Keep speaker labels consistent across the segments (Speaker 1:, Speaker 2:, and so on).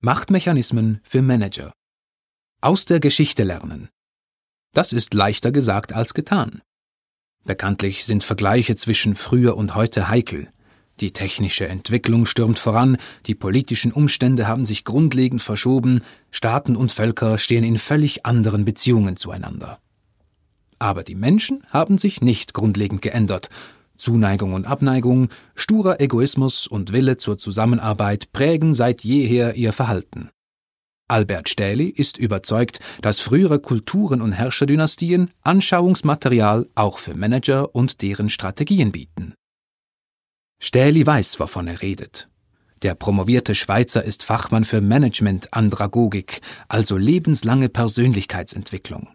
Speaker 1: Machtmechanismen für Manager. Aus der Geschichte lernen. Das ist leichter gesagt als getan. Bekanntlich sind Vergleiche zwischen früher und heute heikel. Die technische Entwicklung stürmt voran, die politischen Umstände haben sich grundlegend verschoben, Staaten und Völker stehen in völlig anderen Beziehungen zueinander. Aber die Menschen haben sich nicht grundlegend geändert, Zuneigung und Abneigung, sturer Egoismus und Wille zur Zusammenarbeit prägen seit jeher ihr Verhalten. Albert Stähli ist überzeugt, dass frühere Kulturen und Herrscherdynastien Anschauungsmaterial auch für Manager und deren Strategien bieten. Stähli weiß, wovon er redet. Der promovierte Schweizer ist Fachmann für Management-Andragogik, also lebenslange Persönlichkeitsentwicklung.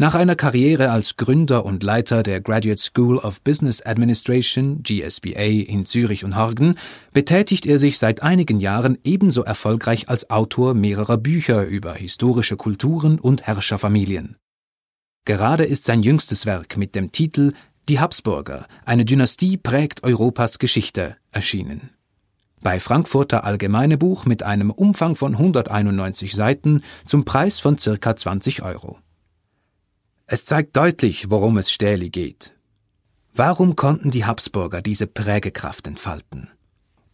Speaker 1: Nach einer Karriere als Gründer und Leiter der Graduate School of Business Administration GSBA in Zürich und Horgen betätigt er sich seit einigen Jahren ebenso erfolgreich als Autor mehrerer Bücher über historische Kulturen und Herrscherfamilien. Gerade ist sein jüngstes Werk mit dem Titel Die Habsburger, eine Dynastie prägt Europas Geschichte erschienen. Bei Frankfurter Allgemeine Buch mit einem Umfang von 191 Seiten zum Preis von circa 20 Euro. Es zeigt deutlich, worum es Stähli geht. Warum konnten die Habsburger diese Prägekraft entfalten?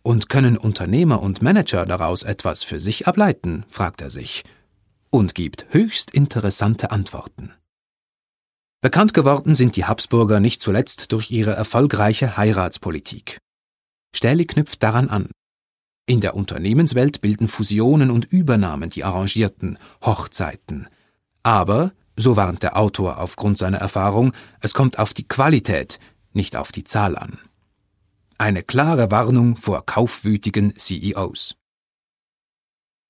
Speaker 1: Und können Unternehmer und Manager daraus etwas für sich ableiten, fragt er sich, und gibt höchst interessante Antworten. Bekannt geworden sind die Habsburger nicht zuletzt durch ihre erfolgreiche Heiratspolitik. Stähli knüpft daran an. In der Unternehmenswelt bilden Fusionen und Übernahmen die arrangierten Hochzeiten. Aber so warnt der Autor aufgrund seiner Erfahrung, es kommt auf die Qualität, nicht auf die Zahl an. Eine klare Warnung vor kaufwütigen CEOs.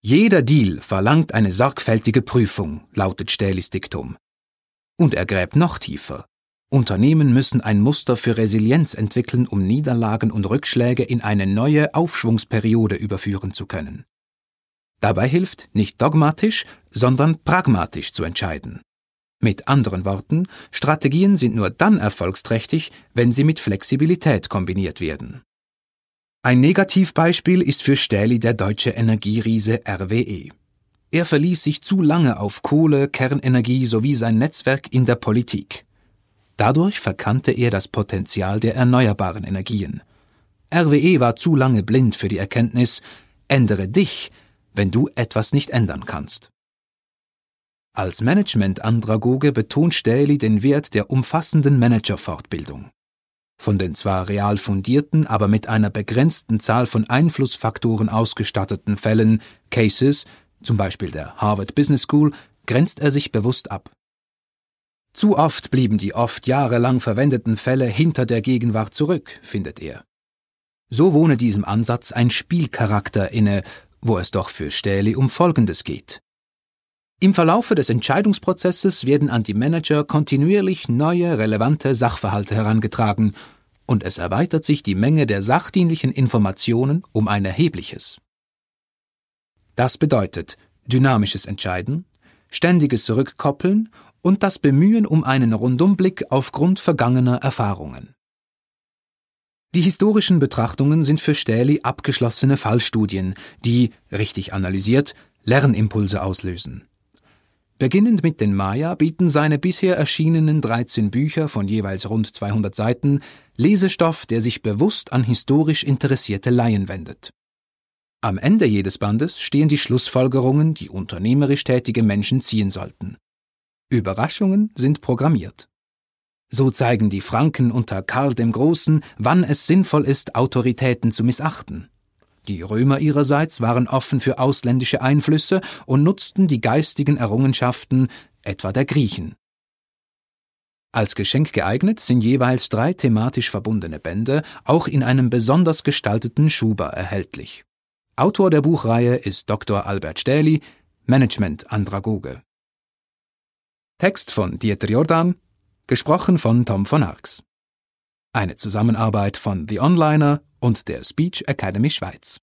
Speaker 1: Jeder Deal verlangt eine sorgfältige Prüfung, lautet Stählis Diktum. Und er gräbt noch tiefer. Unternehmen müssen ein Muster für Resilienz entwickeln, um Niederlagen und Rückschläge in eine neue Aufschwungsperiode überführen zu können. Dabei hilft, nicht dogmatisch, sondern pragmatisch zu entscheiden. Mit anderen Worten, Strategien sind nur dann erfolgsträchtig, wenn sie mit Flexibilität kombiniert werden. Ein Negativbeispiel ist für Stähli der deutsche Energieriese RWE. Er verließ sich zu lange auf Kohle, Kernenergie sowie sein Netzwerk in der Politik. Dadurch verkannte er das Potenzial der erneuerbaren Energien. RWE war zu lange blind für die Erkenntnis, ändere dich, wenn du etwas nicht ändern kannst. Als Management-Andragoge betont Stähli den Wert der umfassenden Managerfortbildung. Von den zwar real fundierten, aber mit einer begrenzten Zahl von Einflussfaktoren ausgestatteten Fällen, Cases, zum Beispiel der Harvard Business School, grenzt er sich bewusst ab. Zu oft blieben die oft jahrelang verwendeten Fälle hinter der Gegenwart zurück, findet er. So wohne diesem Ansatz ein Spielcharakter inne, wo es doch für Stähli um Folgendes geht. Im Verlaufe des Entscheidungsprozesses werden an die Manager kontinuierlich neue, relevante Sachverhalte herangetragen, und es erweitert sich die Menge der sachdienlichen Informationen um ein erhebliches. Das bedeutet dynamisches Entscheiden, ständiges Rückkoppeln und das Bemühen um einen Rundumblick aufgrund vergangener Erfahrungen. Die historischen Betrachtungen sind für Stähli abgeschlossene Fallstudien, die, richtig analysiert, Lernimpulse auslösen. Beginnend mit den Maya bieten seine bisher erschienenen 13 Bücher von jeweils rund 200 Seiten Lesestoff, der sich bewusst an historisch interessierte Laien wendet. Am Ende jedes Bandes stehen die Schlussfolgerungen, die unternehmerisch tätige Menschen ziehen sollten. Überraschungen sind programmiert. So zeigen die Franken unter Karl dem Großen, wann es sinnvoll ist, Autoritäten zu missachten. Die Römer ihrerseits waren offen für ausländische Einflüsse und nutzten die geistigen Errungenschaften etwa der Griechen. Als Geschenk geeignet sind jeweils drei thematisch verbundene Bände, auch in einem besonders gestalteten Schuber erhältlich. Autor der Buchreihe ist Dr. Albert Stähli, Management Andragoge. Text von Dieter Jordan, gesprochen von Tom von Arx. Eine Zusammenarbeit von The Onliner und der Speech Academy Schweiz.